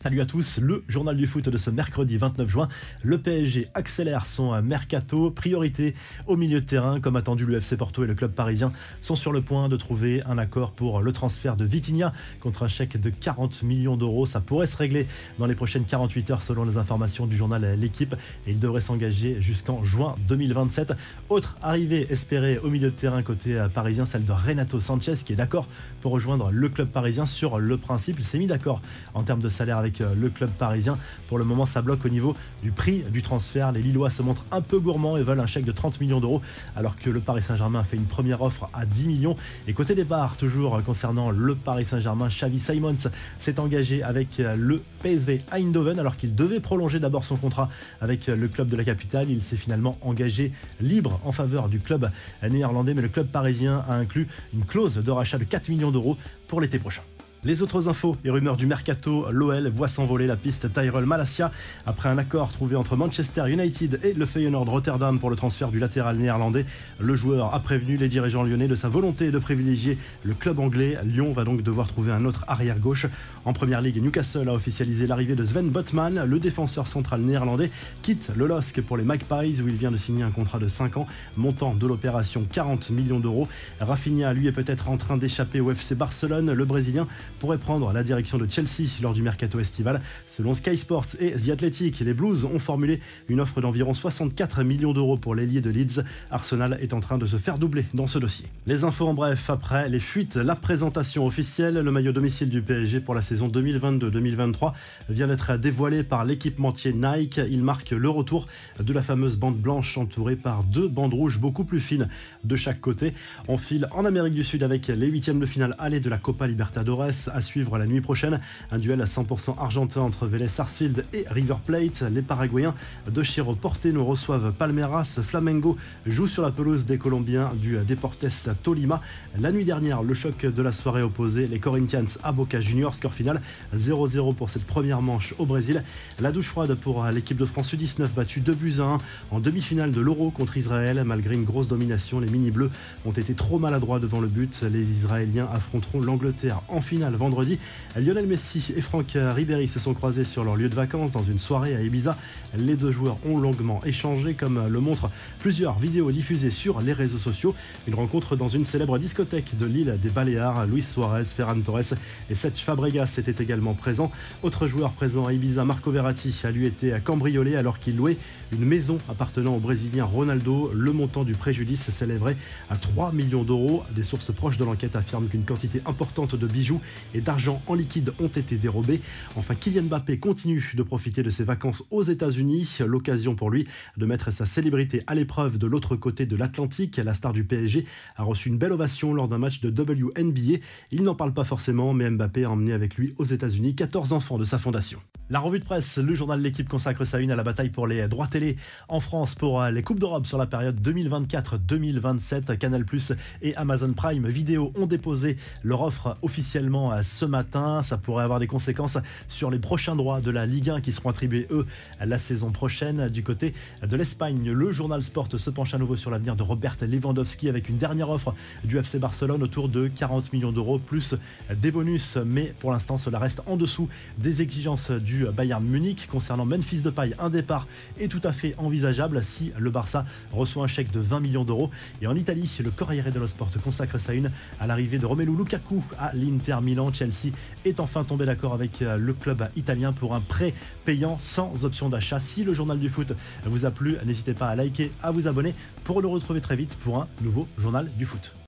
Salut à tous, le journal du foot de ce mercredi 29 juin. Le PSG accélère son mercato. Priorité au milieu de terrain. Comme attendu, le FC Porto et le club parisien sont sur le point de trouver un accord pour le transfert de Vitinha contre un chèque de 40 millions d'euros. Ça pourrait se régler dans les prochaines 48 heures selon les informations du journal L'équipe il devrait s'engager jusqu'en juin 2027. Autre arrivée espérée au milieu de terrain côté parisien, celle de Renato Sanchez qui est d'accord pour rejoindre le club parisien sur le principe. Il s'est mis d'accord en termes de salaire avec euh, le club parisien. Pour le moment, ça bloque au niveau du prix du transfert. Les Lillois se montrent un peu gourmands et veulent un chèque de 30 millions d'euros, alors que le Paris Saint-Germain fait une première offre à 10 millions. Et côté départ, toujours concernant le Paris Saint-Germain, Xavi Simons s'est engagé avec euh, le PSV Eindhoven, alors qu'il devait prolonger d'abord son contrat avec euh, le club de la capitale. Il s'est finalement engagé libre en faveur du club néerlandais, mais le club parisien a inclus une clause de rachat de 4 millions d'euros pour l'été prochain. Les autres infos et rumeurs du mercato, l'OL voit s'envoler la piste Tyrell Malasia après un accord trouvé entre Manchester United et le Feyenoord Rotterdam pour le transfert du latéral néerlandais. Le joueur a prévenu les dirigeants lyonnais de sa volonté de privilégier le club anglais. Lyon va donc devoir trouver un autre arrière gauche. En première ligue, Newcastle a officialisé l'arrivée de Sven Botman, le défenseur central néerlandais, quitte le LOSC pour les Magpies où il vient de signer un contrat de 5 ans, montant de l'opération 40 millions d'euros. Rafinha, lui, est peut-être en train d'échapper au FC Barcelone. Le Brésilien pourrait prendre la direction de Chelsea lors du mercato estival. Selon Sky Sports et The Athletic, les Blues ont formulé une offre d'environ 64 millions d'euros pour l'ailier de Leeds. Arsenal est en train de se faire doubler dans ce dossier. Les infos en bref, après les fuites, la présentation officielle, le maillot domicile du PSG pour la saison 2022-2023 vient d'être dévoilé par l'équipementier Nike. Il marque le retour de la fameuse bande blanche entourée par deux bandes rouges beaucoup plus fines de chaque côté. On file en Amérique du Sud avec les huitièmes de finale aller de la Copa Libertadores à suivre la nuit prochaine. Un duel à 100% argentin entre Vélez Sarsfield et River Plate. Les Paraguayens de Chiro Porteno reçoivent Palmeiras. Flamengo joue sur la pelouse des Colombiens du Deportes Tolima. La nuit dernière, le choc de la soirée opposée, les Corinthians à Boca Juniors. Score final 0-0 pour cette première manche au Brésil. La douche froide pour l'équipe de France U19 battue 2 buts à 1 en demi-finale de l'Euro contre Israël. Malgré une grosse domination, les mini-bleus ont été trop maladroits devant le but. Les Israéliens affronteront l'Angleterre en finale vendredi. Lionel Messi et Franck Ribéry se sont croisés sur leur lieu de vacances dans une soirée à Ibiza. Les deux joueurs ont longuement échangé, comme le montrent plusieurs vidéos diffusées sur les réseaux sociaux. Une rencontre dans une célèbre discothèque de l'île des Baléares. Luis Suarez, Ferran Torres et Seth Fabregas étaient également présents. Autre joueur présent à Ibiza, Marco Verratti, a lui été cambriolé alors qu'il louait une maison appartenant au Brésilien Ronaldo. Le montant du préjudice s'élèverait à 3 millions d'euros. Des sources proches de l'enquête affirment qu'une quantité importante de bijoux et d'argent en liquide ont été dérobés. Enfin, Kylian Mbappé continue de profiter de ses vacances aux États-Unis. L'occasion pour lui de mettre sa célébrité à l'épreuve de l'autre côté de l'Atlantique. La star du PSG a reçu une belle ovation lors d'un match de WNBA. Il n'en parle pas forcément, mais Mbappé a emmené avec lui aux États-Unis 14 enfants de sa fondation. La revue de presse, le journal de l'équipe consacre sa une à la bataille pour les droits télé en France pour les Coupes d'Europe sur la période 2024-2027. Canal Plus et Amazon Prime Vidéo ont déposé leur offre officiellement ce matin. Ça pourrait avoir des conséquences sur les prochains droits de la Ligue 1 qui seront attribués, eux, la saison prochaine. Du côté de l'Espagne, le journal Sport se penche à nouveau sur l'avenir de Robert Lewandowski avec une dernière offre du FC Barcelone autour de 40 millions d'euros plus des bonus. Mais pour l'instant, cela reste en dessous des exigences du Bayern Munich. Concernant Memphis Depay, un départ est tout à fait envisageable si le Barça reçoit un chèque de 20 millions d'euros. Et en Italie, le Corriere dello Sport consacre sa une à l'arrivée de Romelu Lukaku à l'Inter Milan. Chelsea est enfin tombé d'accord avec euh, le club italien pour un prêt payant sans option d'achat. Si le journal du foot vous a plu, n'hésitez pas à liker, à vous abonner pour le retrouver très vite pour un nouveau journal du foot.